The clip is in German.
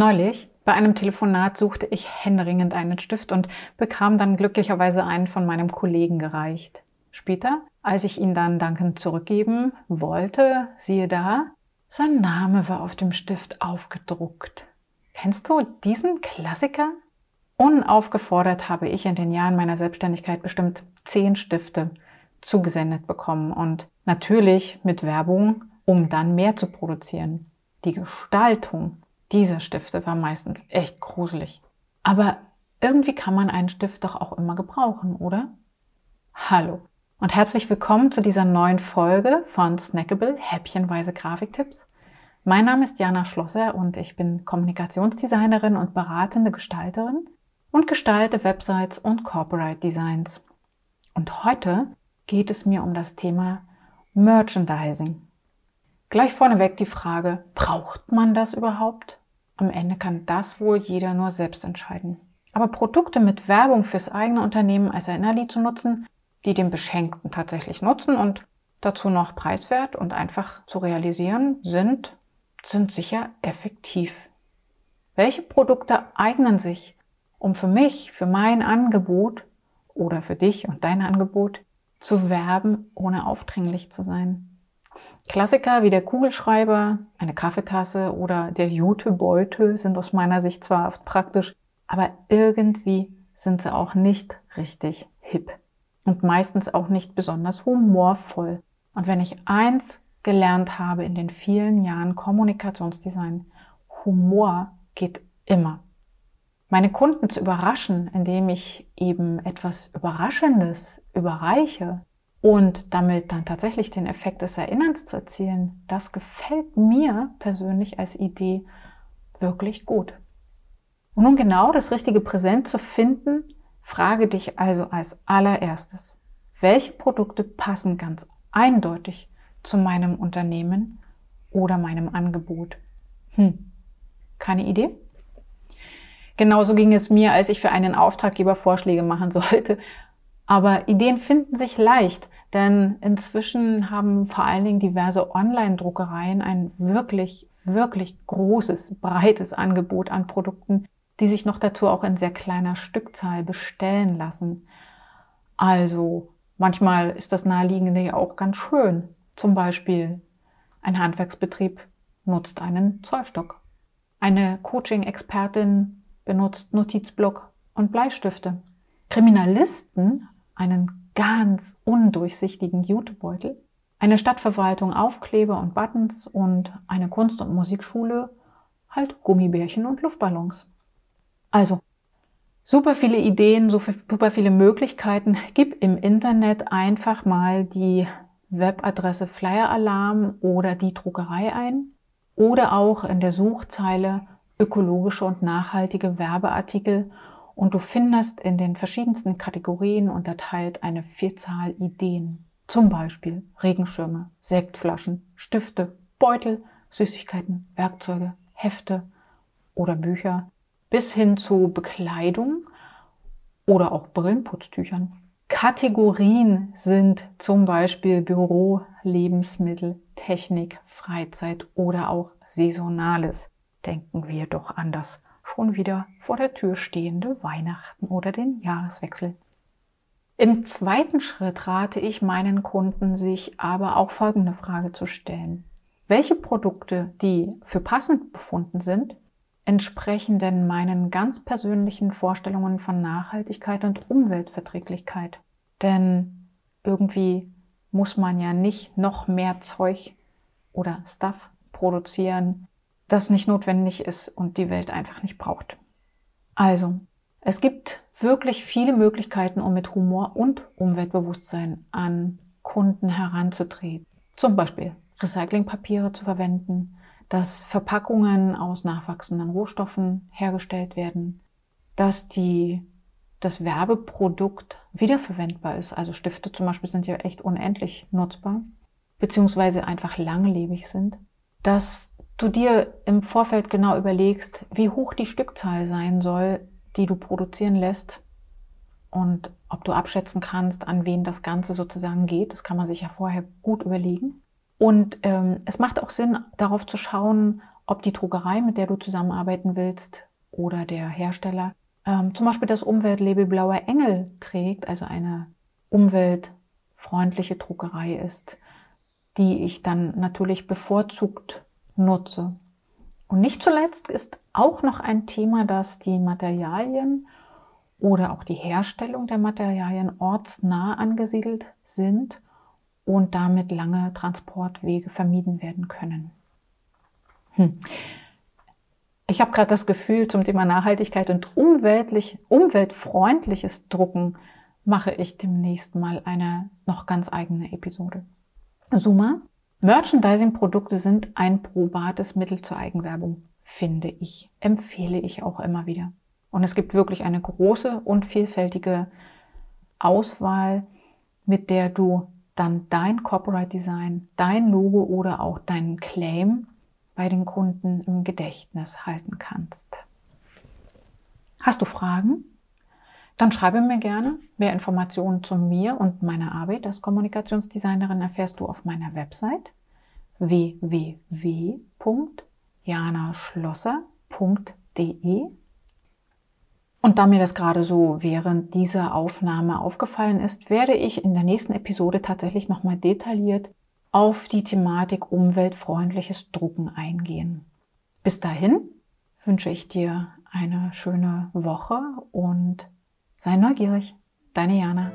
Neulich bei einem Telefonat suchte ich händeringend einen Stift und bekam dann glücklicherweise einen von meinem Kollegen gereicht. Später, als ich ihn dann dankend zurückgeben wollte, siehe da, sein Name war auf dem Stift aufgedruckt. Kennst du diesen Klassiker? Unaufgefordert habe ich in den Jahren meiner Selbstständigkeit bestimmt zehn Stifte zugesendet bekommen und natürlich mit Werbung, um dann mehr zu produzieren. Die Gestaltung dieser Stifte war meistens echt gruselig. Aber irgendwie kann man einen Stift doch auch immer gebrauchen, oder? Hallo und herzlich willkommen zu dieser neuen Folge von Snackable Häppchenweise Grafiktipps. Mein Name ist Jana Schlosser und ich bin Kommunikationsdesignerin und beratende Gestalterin und gestalte Websites und Corporate Designs. Und heute geht es mir um das Thema Merchandising. Gleich vorneweg die Frage, braucht man das überhaupt? Am Ende kann das wohl jeder nur selbst entscheiden. Aber Produkte mit Werbung fürs eigene Unternehmen als Erinnerlied zu nutzen, die den Beschenkten tatsächlich nutzen und dazu noch preiswert und einfach zu realisieren sind, sind sicher effektiv. Welche Produkte eignen sich, um für mich, für mein Angebot oder für dich und dein Angebot zu werben, ohne aufdringlich zu sein? Klassiker wie der Kugelschreiber, eine Kaffeetasse oder der Jutebeutel sind aus meiner Sicht zwar oft praktisch, aber irgendwie sind sie auch nicht richtig hip und meistens auch nicht besonders humorvoll. Und wenn ich eins gelernt habe in den vielen Jahren Kommunikationsdesign, Humor geht immer. Meine Kunden zu überraschen, indem ich eben etwas Überraschendes überreiche, und damit dann tatsächlich den Effekt des Erinnerns zu erzielen, das gefällt mir persönlich als Idee wirklich gut. Und um genau das richtige Präsent zu finden, frage dich also als allererstes, welche Produkte passen ganz eindeutig zu meinem Unternehmen oder meinem Angebot? Hm, keine Idee? Genauso ging es mir, als ich für einen Auftraggeber Vorschläge machen sollte aber Ideen finden sich leicht, denn inzwischen haben vor allen Dingen diverse Online-Druckereien ein wirklich, wirklich großes, breites Angebot an Produkten, die sich noch dazu auch in sehr kleiner Stückzahl bestellen lassen. Also manchmal ist das Naheliegende ja auch ganz schön. Zum Beispiel ein Handwerksbetrieb nutzt einen Zollstock. Eine Coaching-Expertin benutzt Notizblock und Bleistifte. Kriminalisten einen ganz undurchsichtigen Jutebeutel, eine Stadtverwaltung Aufkleber und Buttons und eine Kunst- und Musikschule halt Gummibärchen und Luftballons. Also, super viele Ideen, super viele Möglichkeiten. Gib im Internet einfach mal die Webadresse Flyer Alarm oder die Druckerei ein oder auch in der Suchzeile ökologische und nachhaltige Werbeartikel und du findest in den verschiedensten Kategorien unterteilt eine Vielzahl Ideen. Zum Beispiel Regenschirme, Sektflaschen, Stifte, Beutel, Süßigkeiten, Werkzeuge, Hefte oder Bücher bis hin zu Bekleidung oder auch Brillenputztüchern. Kategorien sind zum Beispiel Büro, Lebensmittel, Technik, Freizeit oder auch Saisonales. Denken wir doch an das schon wieder vor der Tür stehende Weihnachten oder den Jahreswechsel. Im zweiten Schritt rate ich meinen Kunden, sich aber auch folgende Frage zu stellen. Welche Produkte, die für passend befunden sind, entsprechen denn meinen ganz persönlichen Vorstellungen von Nachhaltigkeit und Umweltverträglichkeit? Denn irgendwie muss man ja nicht noch mehr Zeug oder Stuff produzieren, das nicht notwendig ist und die Welt einfach nicht braucht. Also, es gibt wirklich viele Möglichkeiten, um mit Humor und Umweltbewusstsein an Kunden heranzutreten. Zum Beispiel Recyclingpapiere zu verwenden, dass Verpackungen aus nachwachsenden Rohstoffen hergestellt werden, dass die, das Werbeprodukt wiederverwendbar ist. Also Stifte zum Beispiel sind ja echt unendlich nutzbar, beziehungsweise einfach langlebig sind, dass du dir im Vorfeld genau überlegst, wie hoch die Stückzahl sein soll, die du produzieren lässt und ob du abschätzen kannst, an wen das Ganze sozusagen geht. Das kann man sich ja vorher gut überlegen. Und ähm, es macht auch Sinn, darauf zu schauen, ob die Druckerei, mit der du zusammenarbeiten willst, oder der Hersteller ähm, zum Beispiel das Umweltlabel Blauer Engel trägt, also eine umweltfreundliche Druckerei ist, die ich dann natürlich bevorzugt nutze. Und nicht zuletzt ist auch noch ein Thema, dass die Materialien oder auch die Herstellung der Materialien ortsnah angesiedelt sind und damit lange Transportwege vermieden werden können. Hm. Ich habe gerade das Gefühl, zum Thema Nachhaltigkeit und umweltlich, umweltfreundliches Drucken mache ich demnächst mal eine noch ganz eigene Episode. Summa. Merchandising-Produkte sind ein probates Mittel zur Eigenwerbung, finde ich, empfehle ich auch immer wieder. Und es gibt wirklich eine große und vielfältige Auswahl, mit der du dann dein Corporate Design, dein Logo oder auch deinen Claim bei den Kunden im Gedächtnis halten kannst. Hast du Fragen? Dann schreibe mir gerne. Mehr Informationen zu mir und meiner Arbeit als Kommunikationsdesignerin erfährst du auf meiner Website www.janaschlosser.de. Und da mir das gerade so während dieser Aufnahme aufgefallen ist, werde ich in der nächsten Episode tatsächlich nochmal detailliert auf die Thematik umweltfreundliches Drucken eingehen. Bis dahin wünsche ich dir eine schöne Woche und sei neugierig. Deine Jana.